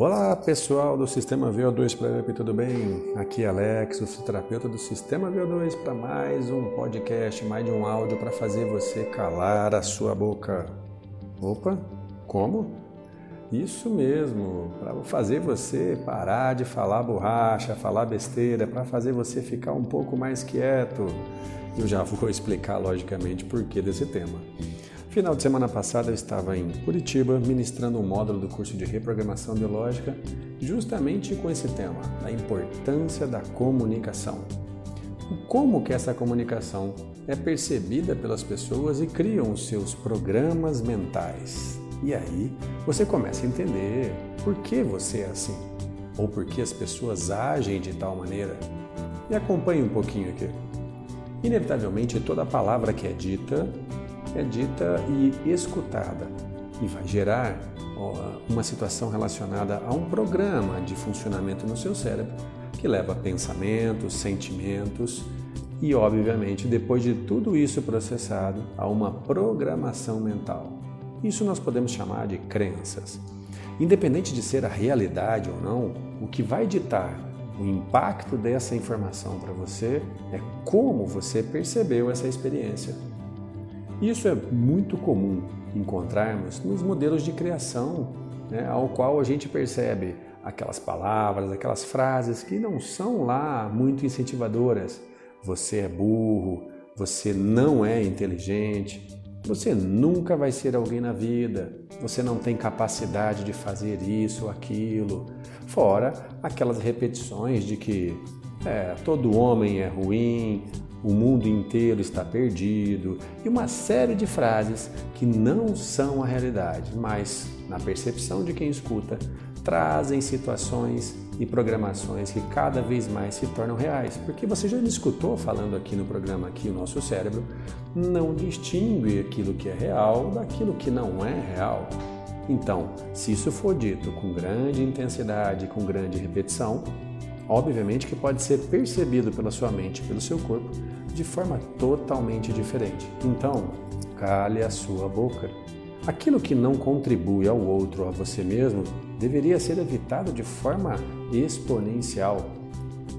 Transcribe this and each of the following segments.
Olá pessoal do Sistema VO2 para tudo bem? Aqui é Alex, o fisioterapeuta do Sistema VO2 para mais um podcast, mais de um áudio para fazer você calar a sua boca. Opa, como? Isso mesmo, para fazer você parar de falar borracha, falar besteira, para fazer você ficar um pouco mais quieto. Eu já vou explicar logicamente por que desse tema. Final de semana passada eu estava em Curitiba ministrando um módulo do curso de reprogramação biológica justamente com esse tema, a importância da comunicação. Como que essa comunicação é percebida pelas pessoas e criam os seus programas mentais. E aí você começa a entender por que você é assim, ou por que as pessoas agem de tal maneira. E acompanhe um pouquinho aqui. Inevitavelmente, toda palavra que é dita é dita e escutada e vai gerar uma situação relacionada a um programa de funcionamento no seu cérebro que leva pensamentos, sentimentos e, obviamente, depois de tudo isso processado, a uma programação mental. Isso nós podemos chamar de crenças. Independente de ser a realidade ou não, o que vai ditar o impacto dessa informação para você é como você percebeu essa experiência isso é muito comum encontrarmos nos modelos de criação, né, ao qual a gente percebe aquelas palavras, aquelas frases que não são lá muito incentivadoras. Você é burro, você não é inteligente, você nunca vai ser alguém na vida, você não tem capacidade de fazer isso ou aquilo. Fora aquelas repetições de que é, todo homem é ruim, o mundo inteiro está perdido e uma série de frases que não são a realidade, mas, na percepção de quem escuta, trazem situações e programações que cada vez mais se tornam reais. Porque você já escutou falando aqui no programa que o nosso cérebro não distingue aquilo que é real daquilo que não é real. Então, se isso for dito com grande intensidade, com grande repetição, obviamente que pode ser percebido pela sua mente, pelo seu corpo, de forma totalmente diferente. Então, cale a sua boca. Aquilo que não contribui ao outro ou a você mesmo deveria ser evitado de forma exponencial.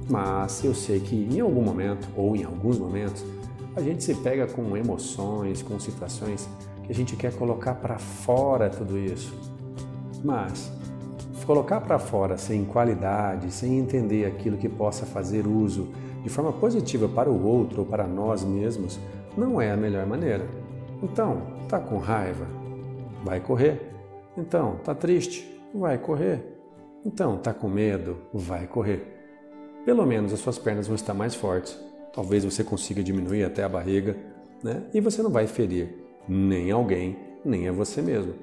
Mas eu sei que em algum momento, ou em alguns momentos, a gente se pega com emoções, com situações que a gente quer colocar para fora tudo isso. Mas colocar para fora sem qualidade, sem entender aquilo que possa fazer uso de forma positiva para o outro ou para nós mesmos, não é a melhor maneira. Então, tá com raiva? Vai correr. Então, tá triste? Vai correr. Então, tá com medo? Vai correr. Pelo menos as suas pernas vão estar mais fortes. Talvez você consiga diminuir até a barriga, né? E você não vai ferir nem alguém, nem a você mesmo.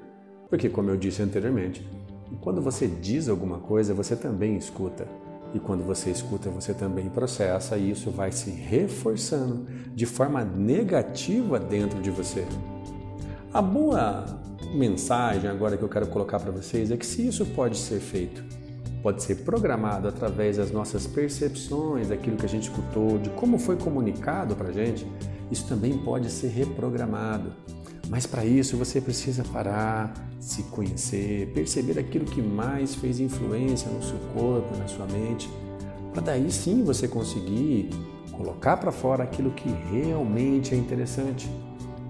Porque, como eu disse anteriormente, quando você diz alguma coisa, você também escuta. E quando você escuta, você também processa, e isso vai se reforçando de forma negativa dentro de você. A boa mensagem agora que eu quero colocar para vocês é que se isso pode ser feito, pode ser programado através das nossas percepções, daquilo que a gente escutou, de como foi comunicado para a gente, isso também pode ser reprogramado. Mas para isso você precisa parar, se conhecer, perceber aquilo que mais fez influência no seu corpo, na sua mente, para daí sim você conseguir colocar para fora aquilo que realmente é interessante.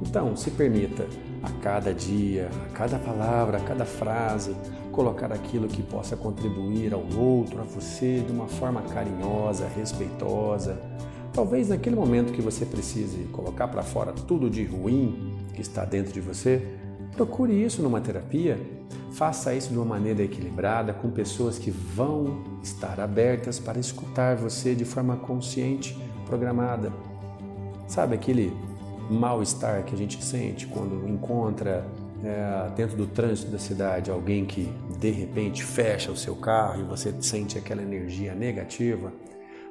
Então, se permita a cada dia, a cada palavra, a cada frase, colocar aquilo que possa contribuir ao outro, a você, de uma forma carinhosa, respeitosa. Talvez naquele momento que você precise colocar para fora tudo de ruim, que está dentro de você, procure isso numa terapia. Faça isso de uma maneira equilibrada, com pessoas que vão estar abertas para escutar você de forma consciente, programada. Sabe aquele mal-estar que a gente sente quando encontra é, dentro do trânsito da cidade alguém que de repente fecha o seu carro e você sente aquela energia negativa?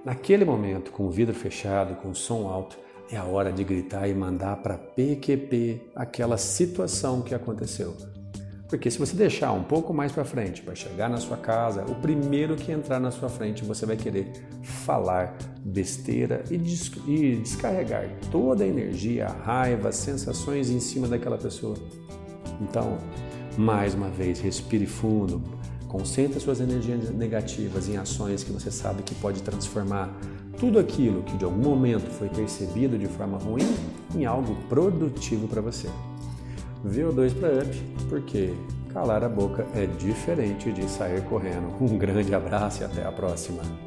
Naquele momento, com o vidro fechado, com o som alto, é a hora de gritar e mandar para PQP aquela situação que aconteceu. Porque se você deixar um pouco mais para frente, para chegar na sua casa, o primeiro que entrar na sua frente, você vai querer falar besteira e, des descarregar toda a energia, a raiva, as sensações em cima daquela pessoa. Então, mais uma vez, respire fundo, Concentre suas energias negativas em ações que você sabe que pode transformar tudo aquilo que de algum momento foi percebido de forma ruim em algo produtivo para você. VO2 para up, porque calar a boca é diferente de sair correndo. Um grande abraço e até a próxima.